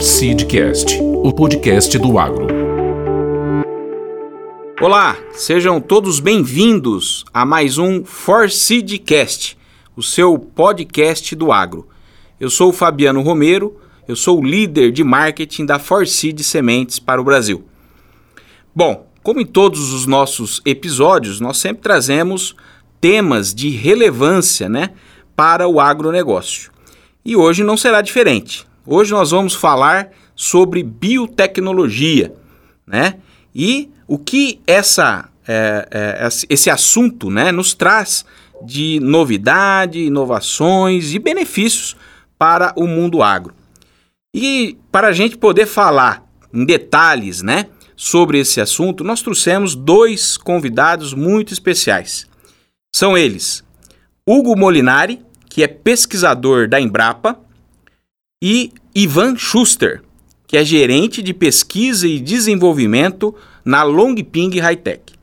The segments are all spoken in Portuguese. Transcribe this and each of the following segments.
Seedcast, o podcast do agro. Olá, sejam todos bem-vindos a mais um Seedcast, o seu podcast do agro. Eu sou o Fabiano Romero, eu sou o líder de marketing da Seed Sementes para o Brasil. Bom, como em todos os nossos episódios, nós sempre trazemos temas de relevância né, para o agronegócio. E hoje não será diferente. Hoje nós vamos falar sobre biotecnologia, né? E o que essa, é, é, esse assunto né, nos traz de novidade, inovações e benefícios para o mundo agro. E para a gente poder falar em detalhes né, sobre esse assunto, nós trouxemos dois convidados muito especiais. São eles Hugo Molinari, que é pesquisador da Embrapa, e Ivan Schuster, que é gerente de pesquisa e desenvolvimento na Longping Hightech.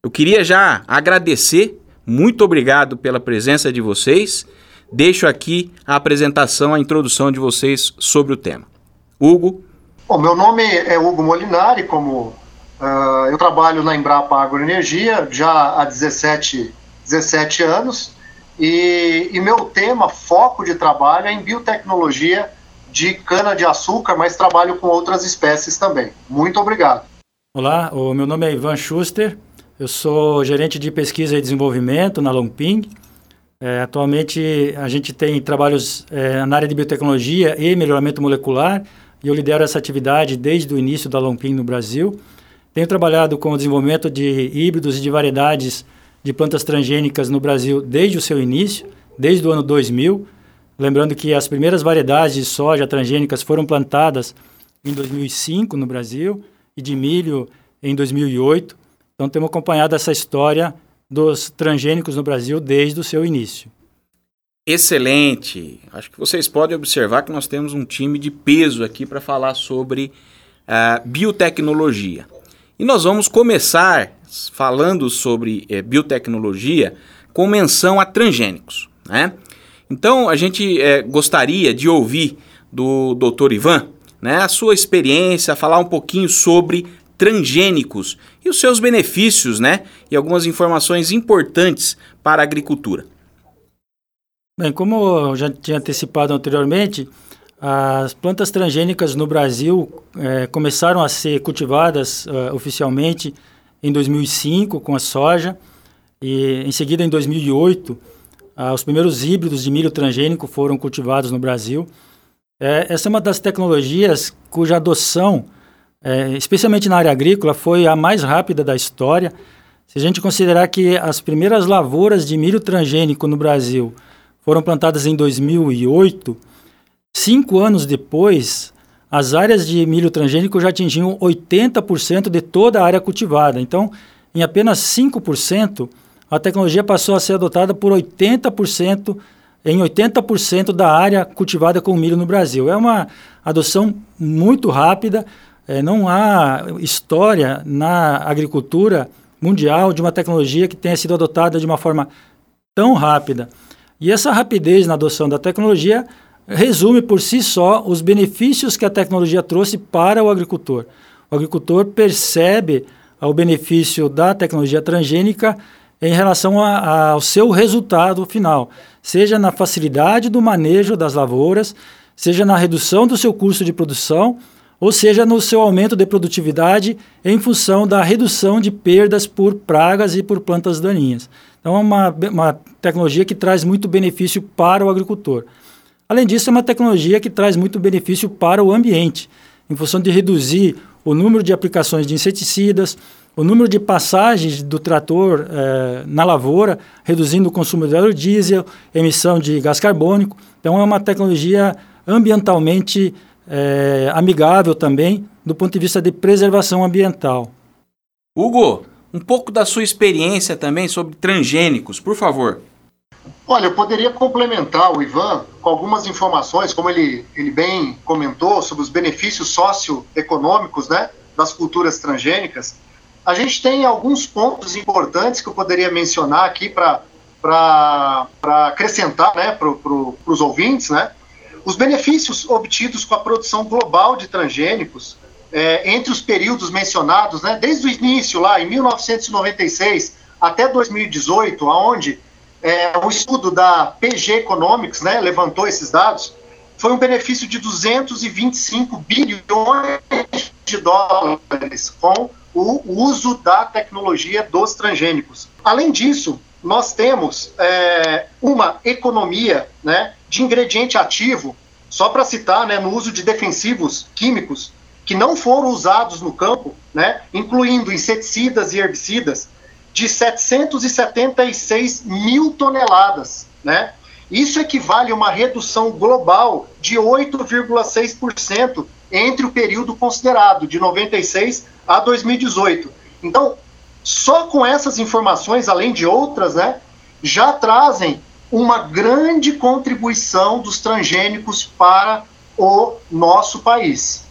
Eu queria já agradecer, muito obrigado pela presença de vocês. Deixo aqui a apresentação, a introdução de vocês sobre o tema. Hugo. Bom, meu nome é Hugo Molinari, como uh, eu trabalho na Embrapa Agroenergia já há 17, 17 anos, e, e meu tema, foco de trabalho é em biotecnologia de cana-de-açúcar, mas trabalho com outras espécies também. Muito obrigado. Olá, o meu nome é Ivan Schuster, eu sou gerente de pesquisa e desenvolvimento na Longping. É, atualmente a gente tem trabalhos é, na área de biotecnologia e melhoramento molecular e eu lidero essa atividade desde o início da Longping no Brasil. Tenho trabalhado com o desenvolvimento de híbridos e de variedades de plantas transgênicas no Brasil desde o seu início, desde o ano 2000. Lembrando que as primeiras variedades de soja transgênicas foram plantadas em 2005 no Brasil e de milho em 2008. Então temos acompanhado essa história dos transgênicos no Brasil desde o seu início. Excelente! Acho que vocês podem observar que nós temos um time de peso aqui para falar sobre uh, biotecnologia. E nós vamos começar falando sobre uh, biotecnologia com menção a transgênicos. Né? Então, a gente é, gostaria de ouvir do Dr. Ivan né, a sua experiência, falar um pouquinho sobre transgênicos e os seus benefícios, né, e algumas informações importantes para a agricultura. Bem, como eu já tinha antecipado anteriormente, as plantas transgênicas no Brasil é, começaram a ser cultivadas uh, oficialmente em 2005 com a soja e em seguida em 2008 ah, os primeiros híbridos de milho transgênico foram cultivados no Brasil. É, essa é uma das tecnologias cuja adoção, é, especialmente na área agrícola, foi a mais rápida da história. Se a gente considerar que as primeiras lavouras de milho transgênico no Brasil foram plantadas em 2008, cinco anos depois, as áreas de milho transgênico já atingiam 80% de toda a área cultivada. Então, em apenas 5%, a tecnologia passou a ser adotada por 80%, em 80% da área cultivada com milho no Brasil. É uma adoção muito rápida, é, não há história na agricultura mundial de uma tecnologia que tenha sido adotada de uma forma tão rápida. E essa rapidez na adoção da tecnologia resume por si só os benefícios que a tecnologia trouxe para o agricultor. O agricultor percebe o benefício da tecnologia transgênica em relação a, a, ao seu resultado final, seja na facilidade do manejo das lavouras, seja na redução do seu custo de produção, ou seja no seu aumento de produtividade em função da redução de perdas por pragas e por plantas daninhas. Então, é uma, uma tecnologia que traz muito benefício para o agricultor. Além disso, é uma tecnologia que traz muito benefício para o ambiente, em função de reduzir o número de aplicações de inseticidas, o número de passagens do trator eh, na lavoura, reduzindo o consumo de óleo diesel, emissão de gás carbônico. Então, é uma tecnologia ambientalmente eh, amigável também, do ponto de vista de preservação ambiental. Hugo, um pouco da sua experiência também sobre transgênicos, por favor. Olha, eu poderia complementar o Ivan com algumas informações, como ele, ele bem comentou, sobre os benefícios socioeconômicos né, das culturas transgênicas. A gente tem alguns pontos importantes que eu poderia mencionar aqui para acrescentar né, para pro, os ouvintes. Né? Os benefícios obtidos com a produção global de transgênicos, é, entre os períodos mencionados, né, desde o início, lá em 1996 até 2018, onde é, o estudo da PG Economics né, levantou esses dados, foi um benefício de 225 bilhões de dólares com o uso da tecnologia dos transgênicos. Além disso, nós temos é, uma economia né, de ingrediente ativo, só para citar, né, no uso de defensivos químicos que não foram usados no campo, né, incluindo inseticidas e herbicidas, de 776 mil toneladas. Né? Isso equivale a uma redução global de 8,6% entre o período considerado, de 96 a 2018. Então, só com essas informações, além de outras, né, já trazem uma grande contribuição dos transgênicos para o nosso país.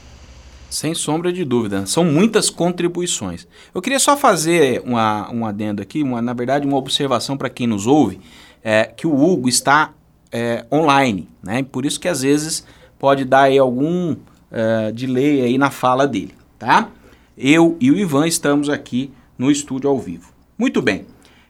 Sem sombra de dúvida, são muitas contribuições. Eu queria só fazer uma, um adendo aqui, uma, na verdade, uma observação para quem nos ouve, é, que o Hugo está é, online, né? Por isso que às vezes pode dar aí algum é, delay aí na fala dele, tá? Eu e o Ivan estamos aqui no estúdio ao vivo. Muito bem.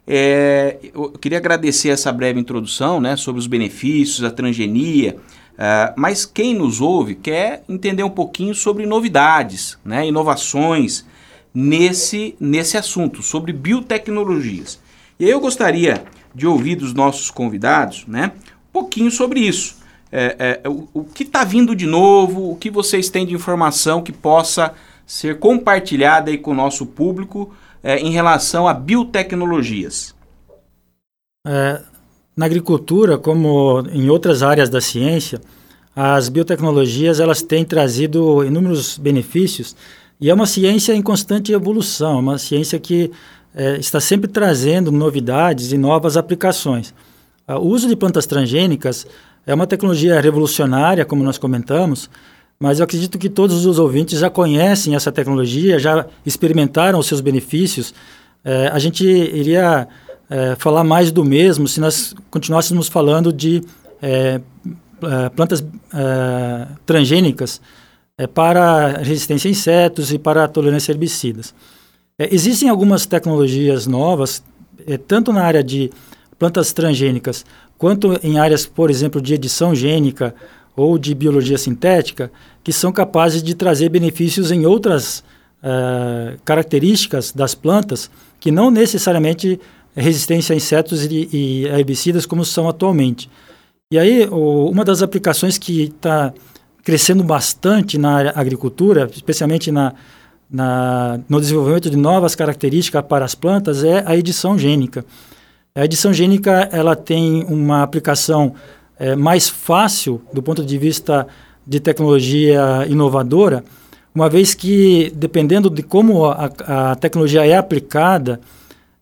É, eu queria agradecer essa breve introdução né, sobre os benefícios, a transgenia, uh, mas quem nos ouve quer entender um pouquinho sobre novidades, né, inovações nesse, nesse assunto, sobre biotecnologias. E aí eu gostaria de ouvir dos nossos convidados né, um pouquinho sobre isso. É, é, o, o que está vindo de novo, o que vocês têm de informação que possa ser compartilhada aí com o nosso público é, em relação a biotecnologias? É, na agricultura, como em outras áreas da ciência, as biotecnologias elas têm trazido inúmeros benefícios e é uma ciência em constante evolução, uma ciência que é, está sempre trazendo novidades e novas aplicações. O uso de plantas transgênicas é uma tecnologia revolucionária, como nós comentamos, mas eu acredito que todos os ouvintes já conhecem essa tecnologia, já experimentaram os seus benefícios. É, a gente iria é, falar mais do mesmo se nós continuássemos falando de é, é plantas é, transgênicas é, para resistência a insetos e para tolerância a herbicidas. existem algumas tecnologias novas, tanto na área de plantas transgênicas, quanto em áreas, por exemplo, de edição gênica ou de biologia sintética, que são capazes de trazer benefícios em outras características das plantas, que não necessariamente resistência a insetos e, e herbicidas como são atualmente. E aí, o, uma das aplicações que está crescendo bastante na agricultura, especialmente na, na, no desenvolvimento de novas características para as plantas, é a edição gênica. A edição gênica ela tem uma aplicação é, mais fácil do ponto de vista de tecnologia inovadora, uma vez que, dependendo de como a, a tecnologia é aplicada,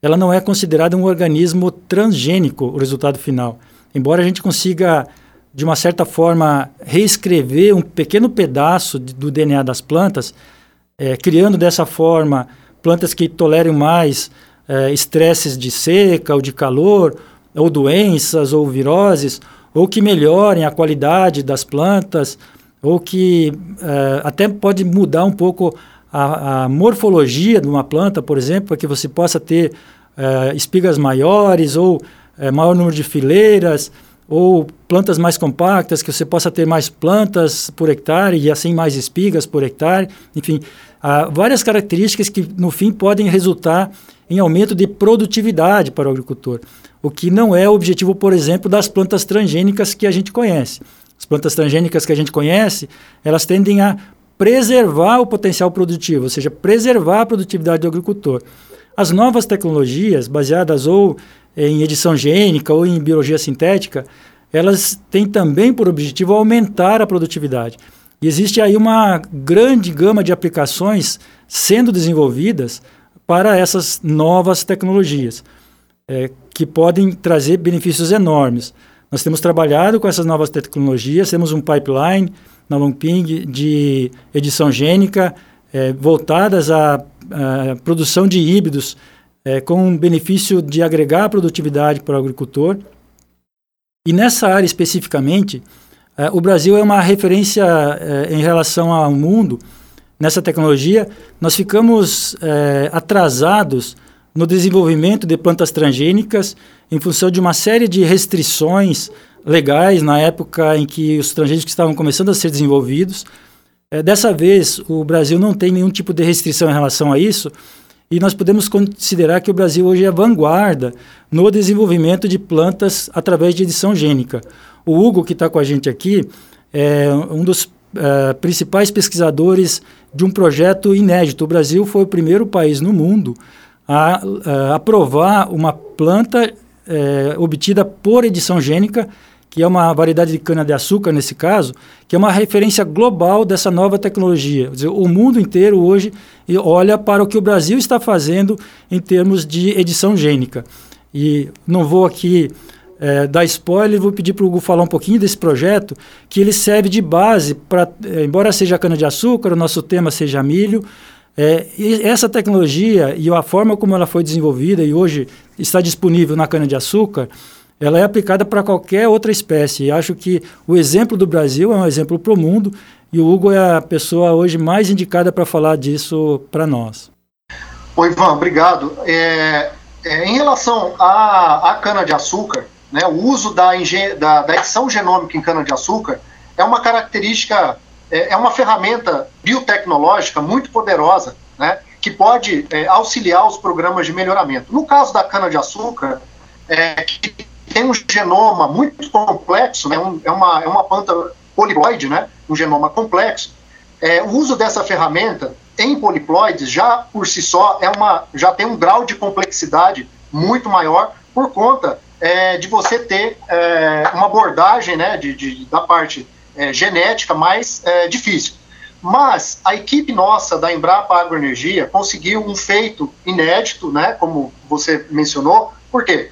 ela não é considerada um organismo transgênico, o resultado final. Embora a gente consiga, de uma certa forma, reescrever um pequeno pedaço de, do DNA das plantas, é, criando dessa forma plantas que tolerem mais é, estresses de seca ou de calor, ou doenças ou viroses, ou que melhorem a qualidade das plantas, ou que uh, até pode mudar um pouco a, a, morfologia de uma planta, por exemplo, para que você possa ter uh, espigas maiores ou uh, maior número de fileiras, ou plantas mais compactas, que você possa ter mais plantas por hectare e assim mais espigas por hectare. Enfim, há várias características que no fim podem resultar em aumento de produtividade para o agricultor o que não é o objetivo, por exemplo, das plantas transgênicas que a gente conhece. As plantas transgênicas que a gente conhece, elas tendem a preservar o potencial produtivo, ou seja, preservar a produtividade do agricultor. As novas tecnologias, baseadas ou em edição gênica ou em biologia sintética, elas têm também por objetivo aumentar a produtividade. E existe aí uma grande gama de aplicações sendo desenvolvidas para essas novas tecnologias é, que podem trazer benefícios enormes. Nós temos trabalhado com essas novas tecnologias, temos um pipeline na Longping de edição gênica é, voltadas à, à, produção de híbridos é, com o benefício de agregar produtividade para o agricultor. E nessa área especificamente, É, o Brasil é uma referência é, em relação ao mundo nessa tecnologia. Nós ficamos é, atrasados no desenvolvimento de plantas transgênicas em função de uma série de restrições legais na época em que os transgênicos estavam começando a ser desenvolvidos. É, dessa vez, o Brasil não tem nenhum tipo de restrição em relação a isso, e nós podemos considerar que o Brasil hoje é vanguarda no desenvolvimento de plantas através de edição gênica. O Hugo, que está com a gente aqui, é um dos uh, principais pesquisadores de um projeto inédito. O Brasil foi o primeiro país no mundo a, a aprovar uma planta é, obtida por edição gênica, que é uma variedade de cana-de-açúcar nesse caso, que é uma referência global dessa nova tecnologia. Dizer, o mundo inteiro hoje olha para o que o Brasil está fazendo em termos de edição gênica. E não vou aqui é, dar spoiler, vou pedir para o Hugo falar um pouquinho desse projeto, que ele serve de base para, é, embora seja cana-de-açúcar, o nosso tema seja milho, é, essa tecnologia e a forma como ela foi desenvolvida e hoje está disponível na cana-de-açúcar, ela é aplicada para qualquer outra espécie. E acho que o exemplo do Brasil é um exemplo para o mundo e o Hugo é a pessoa hoje mais indicada para falar disso para nós. Oi, Ivan, obrigado. É, é, em relação à, cana-de-açúcar, né, o uso da, da, da edição genômica em cana-de-açúcar é uma característica é, é uma ferramenta biotecnológica muito poderosa, né, que pode é, auxiliar os programas de melhoramento. No caso da cana-de-açúcar, é, que tem um genoma muito complexo, né, um, é, uma, é uma planta poliploide, né, um genoma complexo, é, o uso dessa ferramenta em poliploides já por si só é uma, já tem um grau de complexidade muito maior por conta é, de você ter é, uma abordagem né, de, de, da parte é, genética mais é, difícil. Mas a equipe nossa da Embrapa Agroenergia conseguiu um feito inédito, né, como você mencionou, por quê?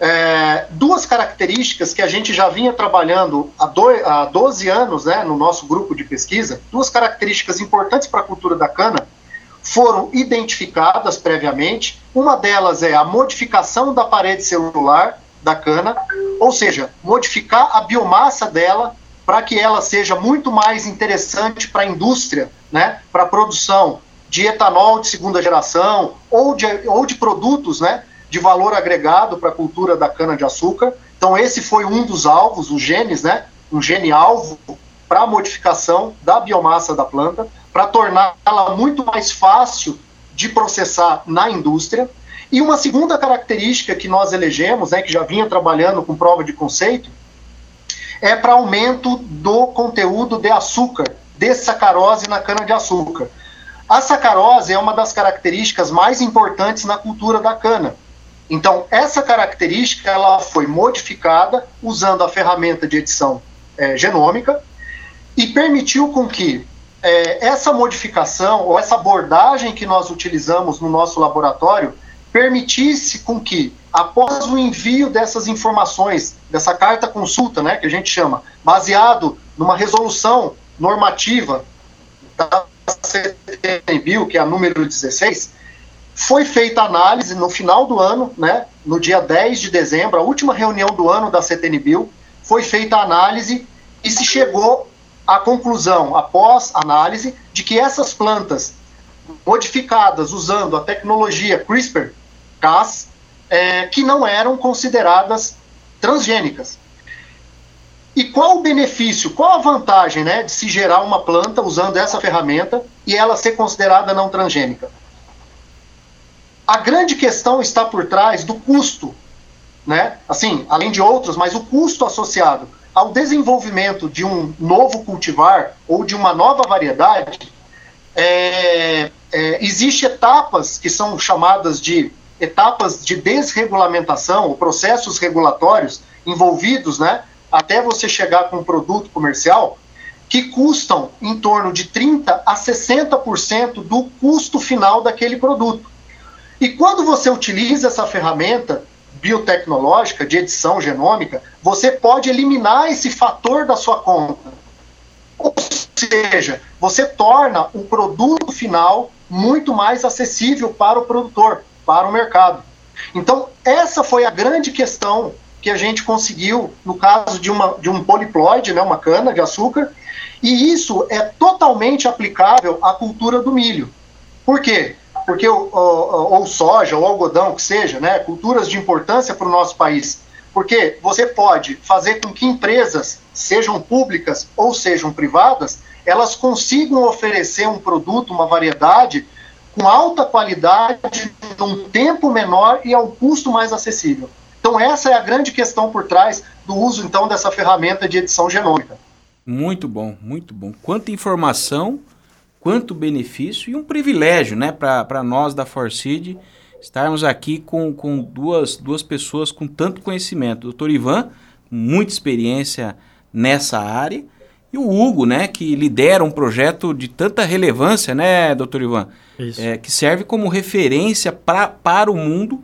É, duas características que a gente já vinha trabalhando há, do, há 12 anos né, no nosso grupo de pesquisa, duas características importantes para a cultura da cana, foram identificadas previamente. Uma delas é a modificação da parede celular da cana, ou seja, modificar a biomassa dela para que ela seja muito mais interessante para a indústria, né, para a produção de etanol de segunda geração ou de, ou de produtos né, de valor agregado para a cultura da cana-de-açúcar. Então, esse foi um dos alvos, os genes, né, um gene-alvo para a modificação da biomassa da planta, para torná-la muito mais fácil de processar na indústria. E uma segunda característica que nós elegemos, né, que já vinha trabalhando com prova de conceito, é para aumento do conteúdo de açúcar, de sacarose na cana-de-açúcar. A sacarose é uma das características mais importantes na cultura da cana. Então, essa característica ela foi modificada usando a ferramenta de edição é, genômica e permitiu com que é, essa modificação ou essa abordagem que nós utilizamos no nosso laboratório permitisse com que após o envio dessas informações, dessa carta consulta, né, que a gente chama, baseado numa resolução normativa da CTNBio, que é a número 16, foi feita análise no final do ano, né, no dia 10 de dezembro, a última reunião do ano da CTNBio, foi feita a análise e se chegou à conclusão, após análise, de que essas plantas modificadas usando a tecnologia CRISPR-Cas é, que não eram consideradas transgênicas. E qual o benefício, qual a vantagem né, de se gerar uma planta usando essa ferramenta e ela ser considerada não transgênica? A grande questão está por trás do custo, né? Assim, além de outros, mas o custo associado ao desenvolvimento de um novo cultivar ou de uma nova variedade, é, é, existe etapas que são chamadas de etapas de desregulamentação, processos regulatórios envolvidos, né, até você chegar com um produto comercial, que custam em torno de 30 a 60% do custo final daquele produto. E quando você utiliza essa ferramenta biotecnológica de edição genômica, você pode eliminar esse fator da sua conta. Ou seja, você torna o produto final muito mais acessível para o produtor para o mercado. Então, essa foi a grande questão que a gente conseguiu, no caso de, uma, de um poliploide, né, uma cana de açúcar, e isso é totalmente aplicável à cultura do milho. Por quê? Porque ou, ou, soja, ou algodão, que seja, né, culturas de importância para o nosso país. Porque você pode fazer com que empresas, sejam públicas ou sejam privadas, elas consigam oferecer um produto, uma variedade, com alta qualidade, num tempo menor e ao custo mais acessível. Então essa é a grande questão por trás do uso então dessa ferramenta de edição genômica. Muito bom, muito bom. Quanta informação, quanto benefício e um privilégio, né, para nós da Forcid estarmos aqui com, com duas, duas pessoas com tanto conhecimento. O doutor Ivan, muita experiência nessa área, e o Hugo, né, que lidera um projeto de tanta relevância, né, doutor Ivan? Isso. É, que serve como referência pra, para o mundo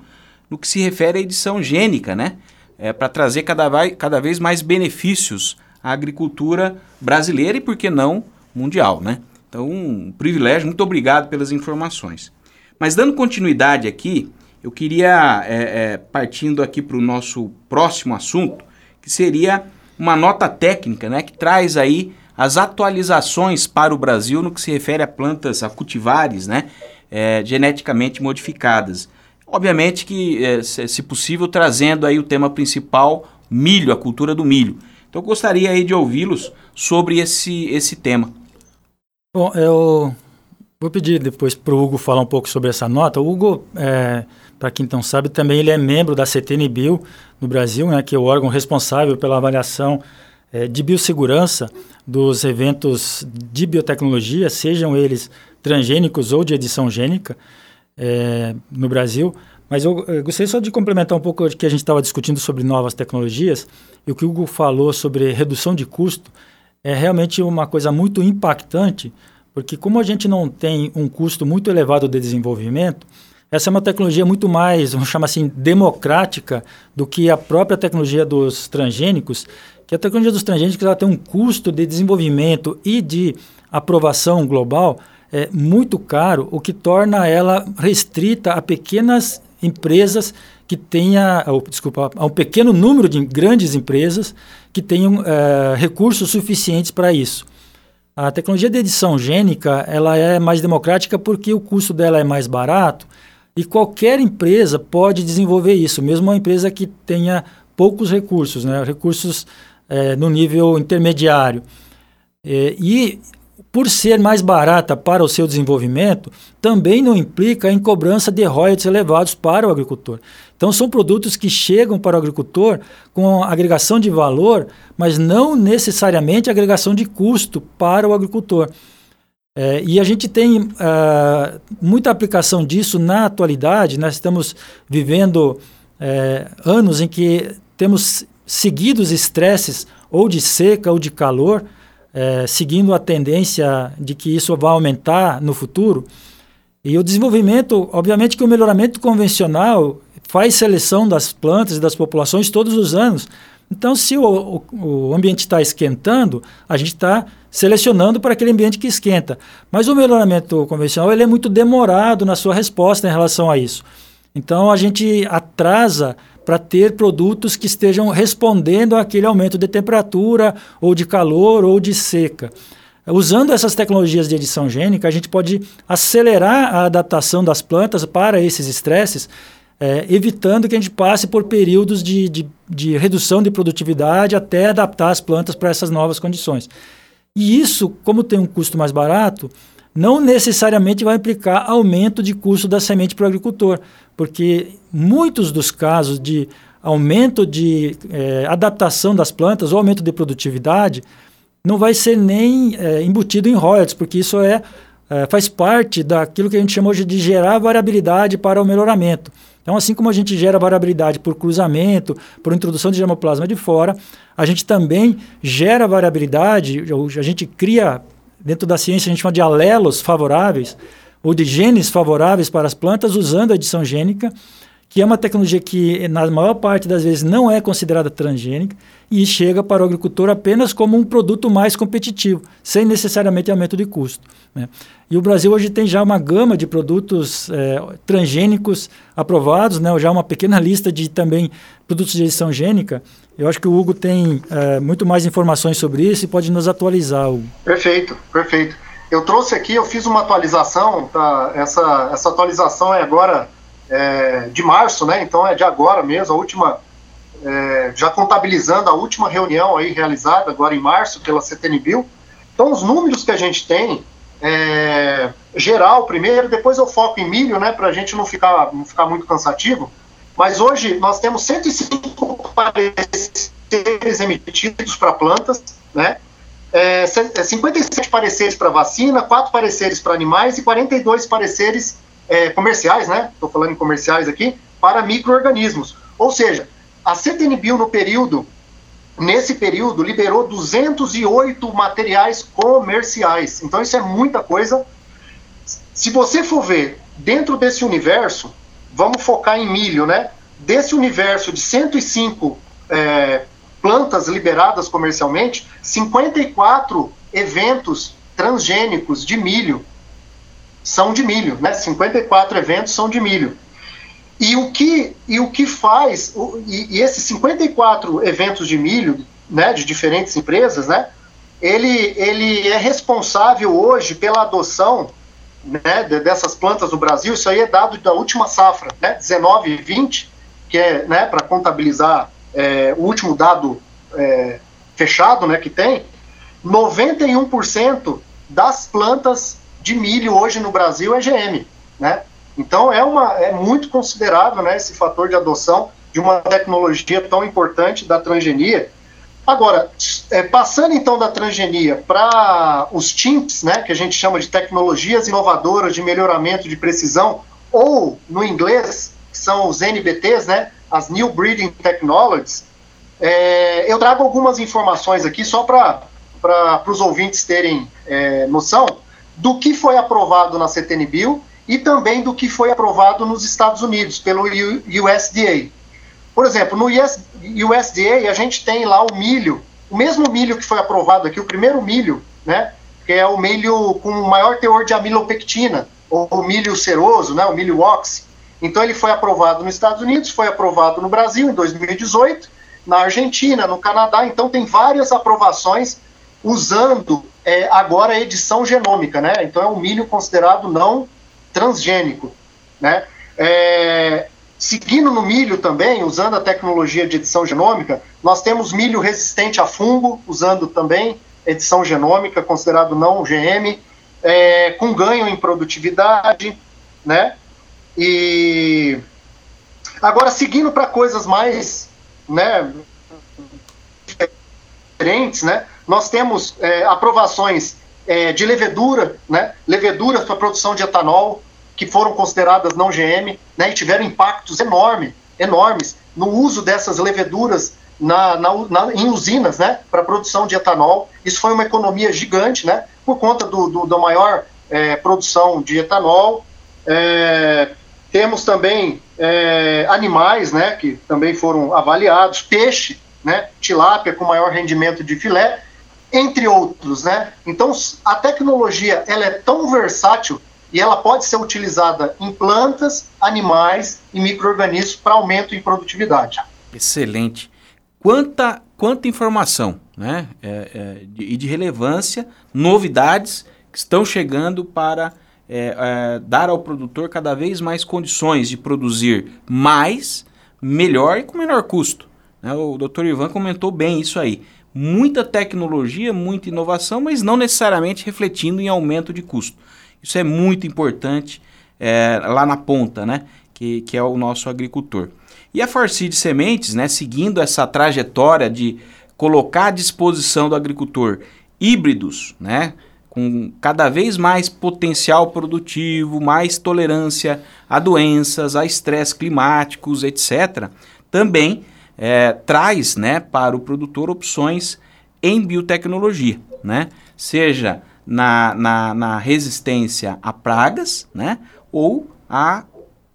no que se refere à edição gênica, né? É, para trazer cada, cada vez mais benefícios à agricultura brasileira e, por que não, mundial, né? Então, um privilégio. Muito obrigado pelas informações. Mas dando continuidade aqui, eu queria, é, é, partindo aqui para o nosso próximo assunto, que seria uma nota técnica, né, que traz aí as atualizações para o Brasil no que se refere a plantas, a cultivares, né, é, geneticamente modificadas. Obviamente que, é, se possível, trazendo aí o tema principal, milho, a cultura do milho. Então eu gostaria aí de ouvi-los sobre esse, esse tema. Bom, eu vou pedir depois para o Hugo falar um pouco sobre essa nota. O Hugo, é, para quem não sabe, também ele é membro da CTNBio no Brasil, né, que é o órgão responsável pela avaliação é, de biossegurança dos eventos de biotecnologia, sejam eles transgênicos ou de edição gênica, é, no Brasil. Mas eu, eu, gostaria só de complementar um pouco o que a gente estava discutindo sobre novas tecnologias e o que o Hugo falou sobre redução de custo é realmente uma coisa muito impactante, porque como a gente não tem um custo muito elevado de desenvolvimento, essa é uma tecnologia muito mais, vamos chamar assim, democrática do que a própria tecnologia dos transgênicos, que a tecnologia dos transgênicos ela tem um custo de desenvolvimento e de aprovação global é, muito caro, o que torna ela restrita a pequenas empresas que tenha, ou, desculpa, a um pequeno número de grandes empresas que tenham é, recursos suficientes para isso. A tecnologia de edição gênica ela é mais democrática porque o custo dela é mais barato e qualquer empresa pode desenvolver isso, mesmo uma empresa que tenha poucos recursos, né? recursos é, no nível intermediário. É, e por ser mais barata para o seu desenvolvimento, também não implica em cobrança de royalties elevados para o agricultor. Então, são produtos que chegam para o agricultor com agregação de valor, mas não necessariamente agregação de custo para o agricultor. É, e a gente tem uh, muita aplicação disso na atualidade. Nós estamos vivendo é, anos em que temos seguidos estresses ou de seca ou de calor, é, seguindo a tendência de que isso vai aumentar no futuro. E o desenvolvimento, obviamente que o melhoramento convencional faz seleção das plantas e das populações todos os anos. Então, se o, o, o ambiente está esquentando, a gente está selecionando para aquele ambiente que esquenta. Mas o melhoramento convencional ele é muito demorado na sua resposta em relação a isso. Então, a gente atrasa para ter produtos que estejam respondendo àquele aumento de temperatura, ou de calor, ou de seca. Usando essas tecnologias de edição gênica, a gente pode acelerar a adaptação das plantas para esses estresses, é, evitando que a gente passe por períodos de, de, de redução de produtividade até adaptar as plantas para essas novas condições. E isso, como tem um custo mais barato, não necessariamente vai implicar aumento de custo da semente para o agricultor, porque muitos dos casos de aumento de é, adaptação das plantas ou aumento de produtividade não vai ser nem é, embutido em royalties, porque isso é, é, faz parte daquilo que a gente chama hoje de gerar variabilidade para o melhoramento. Então, assim como a gente gera variabilidade por cruzamento, por introdução de germoplasma de fora, a gente também gera variabilidade, a gente cria, dentro da ciência a gente chama de alelos favoráveis, ou de genes favoráveis para as plantas usando a edição gênica, que é uma tecnologia que, na maior parte das vezes, não é considerada transgênica e chega para o agricultor apenas como um produto mais competitivo, sem necessariamente aumento de custo. Né? E o Brasil hoje tem já uma gama de produtos é, transgênicos aprovados, né? já uma pequena lista de também produtos de edição gênica. Eu acho que o Hugo tem é, muito mais informações sobre isso e pode nos atualizar. Hugo. Perfeito, perfeito. Eu trouxe aqui, eu fiz uma atualização, tá? essa, essa atualização é agora é, de março, né? Então é de agora mesmo, a última, é, já contabilizando a última reunião aí realizada agora em março pela CTNBio. Então os números que a gente tem, é, geral primeiro, depois eu foco em milho, né? Para a gente não ficar, não ficar muito cansativo. Mas hoje nós temos 105 pareceres emitidos para plantas, né? É, 57 pareceres para vacina, 4 pareceres para animais e 42 pareceres é, comerciais, né? Estou falando em comerciais aqui, para micro-organismos. Ou seja, a CTNBio no período, nesse período, liberou 208 materiais comerciais. Então isso é muita coisa. Se você for ver dentro desse universo, vamos focar em milho, né? Desse universo de 105 é, plantas liberadas comercialmente, 54 eventos transgênicos de milho são de milho, né? 54 eventos são de milho. E o que, e o que faz, o, e, e, esses 54 eventos de milho, né, de diferentes empresas, né, ele, ele é responsável hoje pela adoção né, dessas plantas no Brasil, isso aí é dado da última safra, né, 19 e 20, que é né, para contabilizar é, o último dado é, fechado né, que tem, 91% das plantas de milho hoje no Brasil é GM, né? Então é uma é muito considerável, né, esse fator de adoção de uma tecnologia tão importante da transgenia. Agora, é, passando então da transgenia para os TIMPs, né, que a gente chama de tecnologias inovadoras de melhoramento de precisão, ou no inglês são os NBTs, né, as New Breeding Technologies. É, eu trago algumas informações aqui só para os ouvintes terem é, noção do que foi aprovado na CTNBio e também do que foi aprovado nos Estados Unidos pelo USDA. Por exemplo, no USDA a gente tem lá o milho, o mesmo milho que foi aprovado aqui, o primeiro milho, né, que é o milho com maior teor de amilopectina, ou o milho ceroso, né, o milho ox. Então ele foi aprovado nos Estados Unidos, foi aprovado no Brasil em 2018, na Argentina, no Canadá, então tem várias aprovações usando é, agora a edição genômica, né? Então é um milho considerado não transgênico, né? É, seguindo no milho também, usando a tecnologia de edição genômica, nós temos milho resistente a fungo, usando também edição genômica, considerado não GM, é, com ganho em produtividade, né? E agora seguindo para coisas mais, né, diferentes, né? Nós temos é, aprovações é, de levedura, né? Leveduras para produção de etanol, que foram consideradas não GM, né? E tiveram impactos enormes, enormes no uso dessas leveduras na, na, na, em usinas, né? Para produção de etanol. Isso foi uma economia gigante, né? Por conta do, do da maior é, produção de etanol. É, temos também é, animais, né? Que também foram avaliados, peixe, né? Tilápia com maior rendimento de filé entre outros, né? Então a tecnologia ela é tão versátil e ela pode ser utilizada em plantas, animais e microorganismos para aumento em produtividade. Excelente. Quanta, quanta informação, né? É, é, de, e de relevância, novidades que estão chegando para é, é, dar ao produtor cada vez mais condições de produzir mais, melhor e com menor custo. Né? O doutor Ivan comentou bem isso aí muita tecnologia, muita inovação, mas não necessariamente refletindo em aumento de custo. Isso é muito importante é, lá na ponta, né? Que, que é o nosso agricultor. E a Farseed Sementes, né, seguindo essa trajetória de colocar à disposição do agricultor híbridos, né, com cada vez mais potencial produtivo, mais tolerância a doenças, a estresse climáticos, etc., também é, traz né, para o produtor opções em biotecnologia, né? seja na, na, na resistência a pragas né, ou a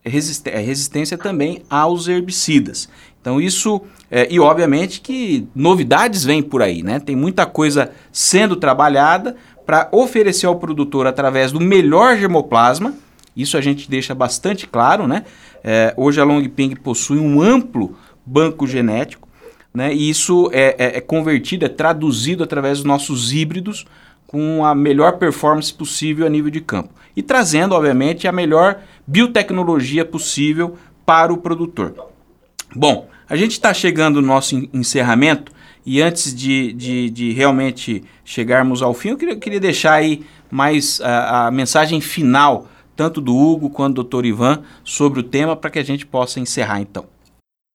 resistência também aos herbicidas. Então isso, é, e obviamente que novidades vêm por aí, né? Tem muita coisa sendo trabalhada para oferecer ao produtor através do melhor germoplasma, isso a gente deixa bastante claro, né? É, hoje a Longping possui um amplo banco genético, né? E isso é, é, é convertido, é traduzido através dos nossos híbridos com a melhor performance possível a nível de campo. E trazendo, obviamente, a melhor biotecnologia possível para o produtor. Bom, a gente está chegando no nosso encerramento e antes de, de, de, realmente chegarmos ao fim, eu queria, queria deixar aí mais a, a, mensagem final, tanto do Hugo quanto do Dr. Ivan, sobre o tema, para que a gente possa encerrar então.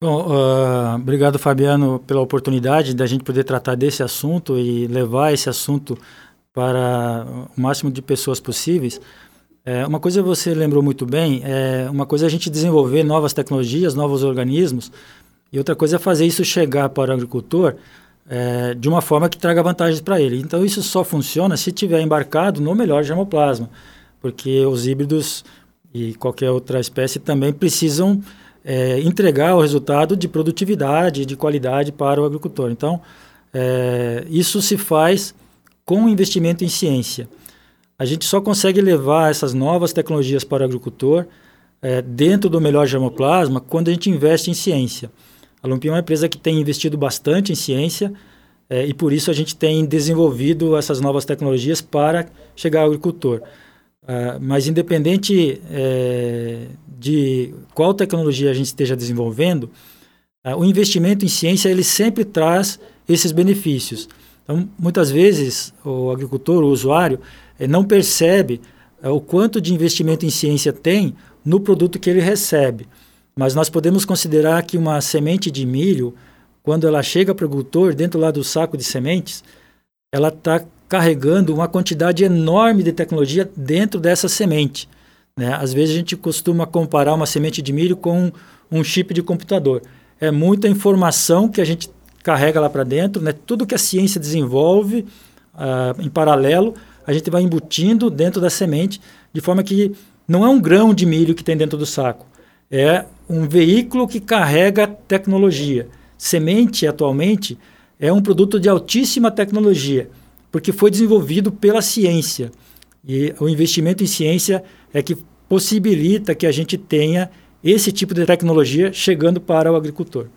Bom, uh, obrigado Fabiano pela oportunidade da gente poder tratar desse assunto e levar esse assunto para o máximo de pessoas possíveis. É, uma coisa você lembrou muito bem, é uma coisa é a gente desenvolver novas tecnologias, novos organismos, e outra coisa é fazer isso chegar para o agricultor é, de uma forma que traga vantagens para ele. Então isso só funciona se tiver embarcado no melhor germoplasma, porque os híbridos e qualquer outra espécie também precisam é, entregar o resultado de produtividade, de qualidade para o agricultor. Então é, isso se faz com investimento em ciência. A gente só consegue levar essas novas tecnologias para o agricultor é, dentro do melhor germoplasma quando a gente investe em ciência. A Lumpim é uma empresa que tem investido bastante em ciência é, e por isso a gente tem desenvolvido essas novas tecnologias para chegar ao agricultor. Uh, mas independente é, de qual tecnologia a gente esteja desenvolvendo, uh, o investimento em ciência ele sempre traz esses benefícios. Então, muitas vezes o agricultor, o usuário, é, não percebe é, o quanto de investimento em ciência tem no produto que ele recebe. Mas nós podemos considerar que uma semente de milho, quando ela chega para o agricultor, dentro lá do saco de sementes, ela está carregando uma quantidade enorme de tecnologia dentro dessa semente. Né? Às vezes a gente costuma comparar uma semente de milho com um chip de computador. É muita informação que a gente carrega lá para dentro, né? tudo que a ciência desenvolve uh, em paralelo a gente vai embutindo dentro da semente, de forma que não é um grão de milho que tem dentro do saco, é um veículo que carrega tecnologia. Semente, atualmente, é um produto de altíssima tecnologia, porque foi desenvolvido pela ciência. E o investimento em ciência é que possibilita que a gente tenha esse tipo de tecnologia chegando para o agricultor.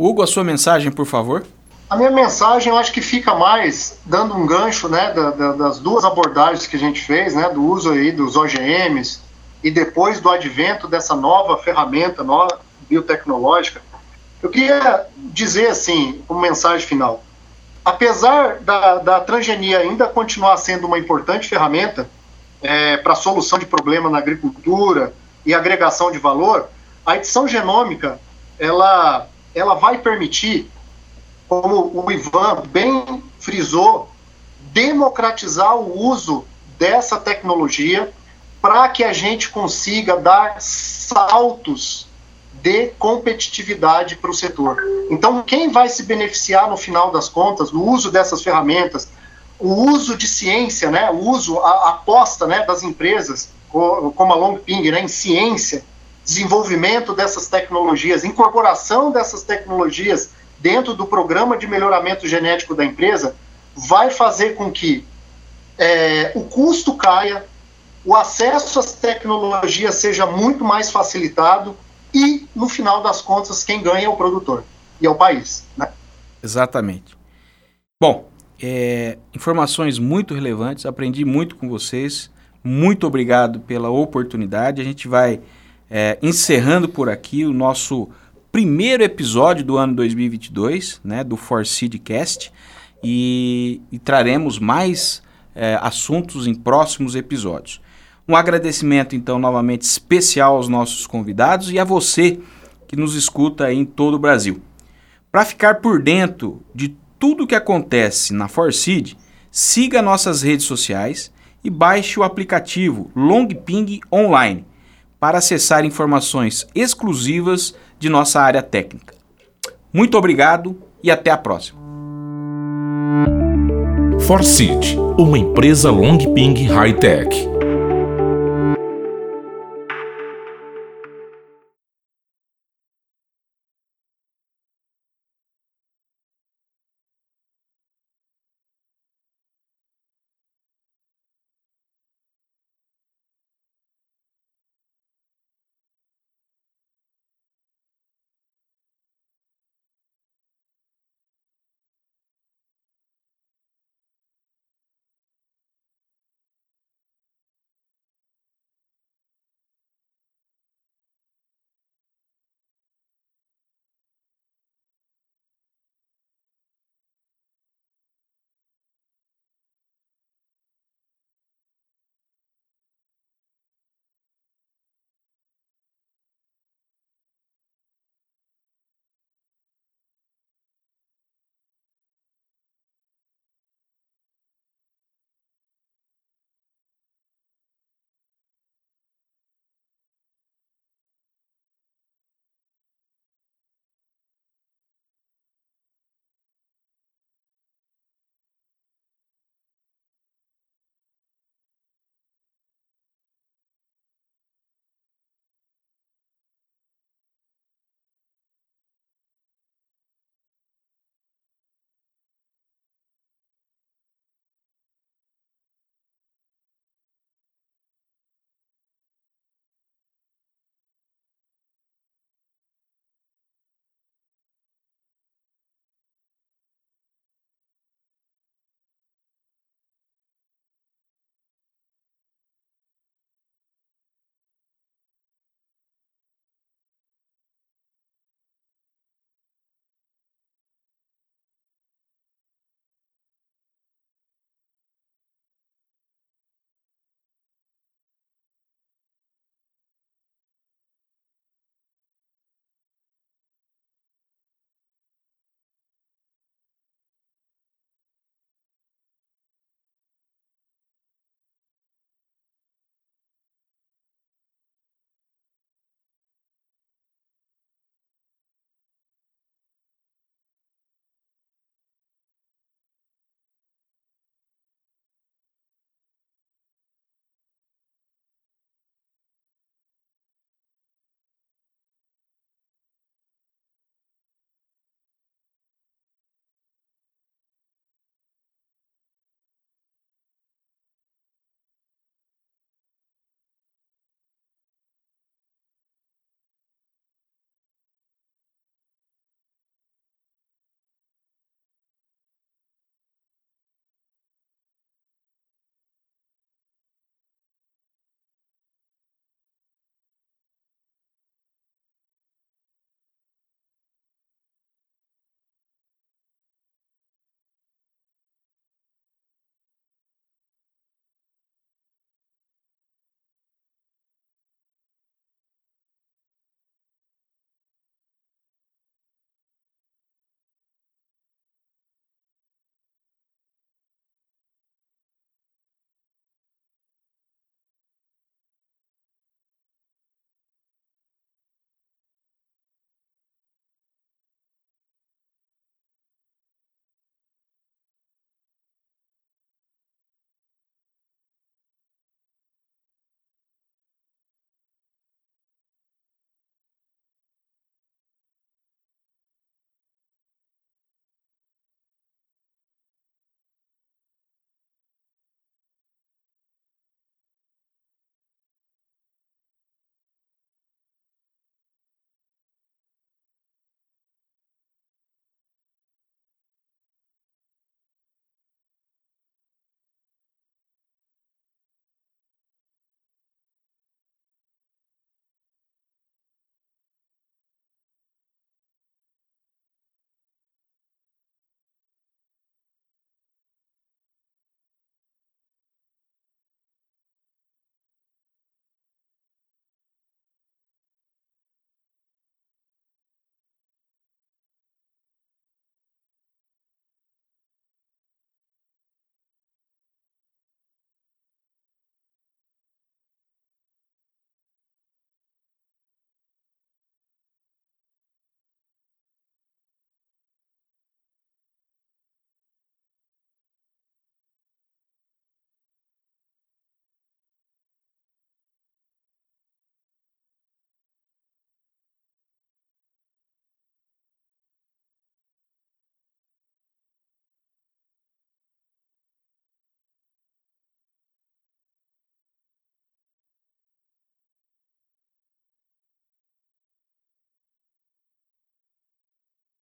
Hugo, a sua mensagem, por favor. A minha mensagem, eu acho que fica mais dando um gancho, né, da, da, das duas abordagens que a gente fez, né, do uso aí dos OGMs e depois do advento dessa nova ferramenta, nova biotecnológica. Eu queria dizer assim, como mensagem final, apesar da, da transgenia ainda continuar sendo uma importante ferramenta é, para solução de problema na agricultura e agregação de valor, a edição genômica ela, ela vai permitir como o Ivan bem frisou, democratizar o uso dessa tecnologia para que a gente consiga dar saltos de competitividade para o setor. Então, quem vai se beneficiar no final das contas do uso dessas ferramentas, o uso de ciência, né, o uso, a, a aposta né, das empresas, como a Longping, né, em ciência, desenvolvimento dessas tecnologias, incorporação dessas tecnologias dentro do programa de melhoramento genético da empresa, vai fazer com que é, o custo caia, o acesso às tecnologias seja muito mais facilitado e, no final das contas, quem ganha é o produtor e é o país. Né? Exatamente. Bom, é, informações muito relevantes, aprendi muito com vocês. Muito obrigado pela oportunidade. A gente vai é, encerrando por aqui o nosso primeiro episódio do ano 2022, né, do Forseedcast, e, e traremos mais é, assuntos em próximos episódios. Um agradecimento, então, novamente especial aos nossos convidados e a você que nos escuta em todo o Brasil. Para ficar por dentro de tudo o que acontece na Forseed, siga nossas redes sociais e baixe o aplicativo Longping Online para acessar informações exclusivas de nossa área técnica. Muito obrigado e até a próxima. Forseed, uma empresa Longping High Tech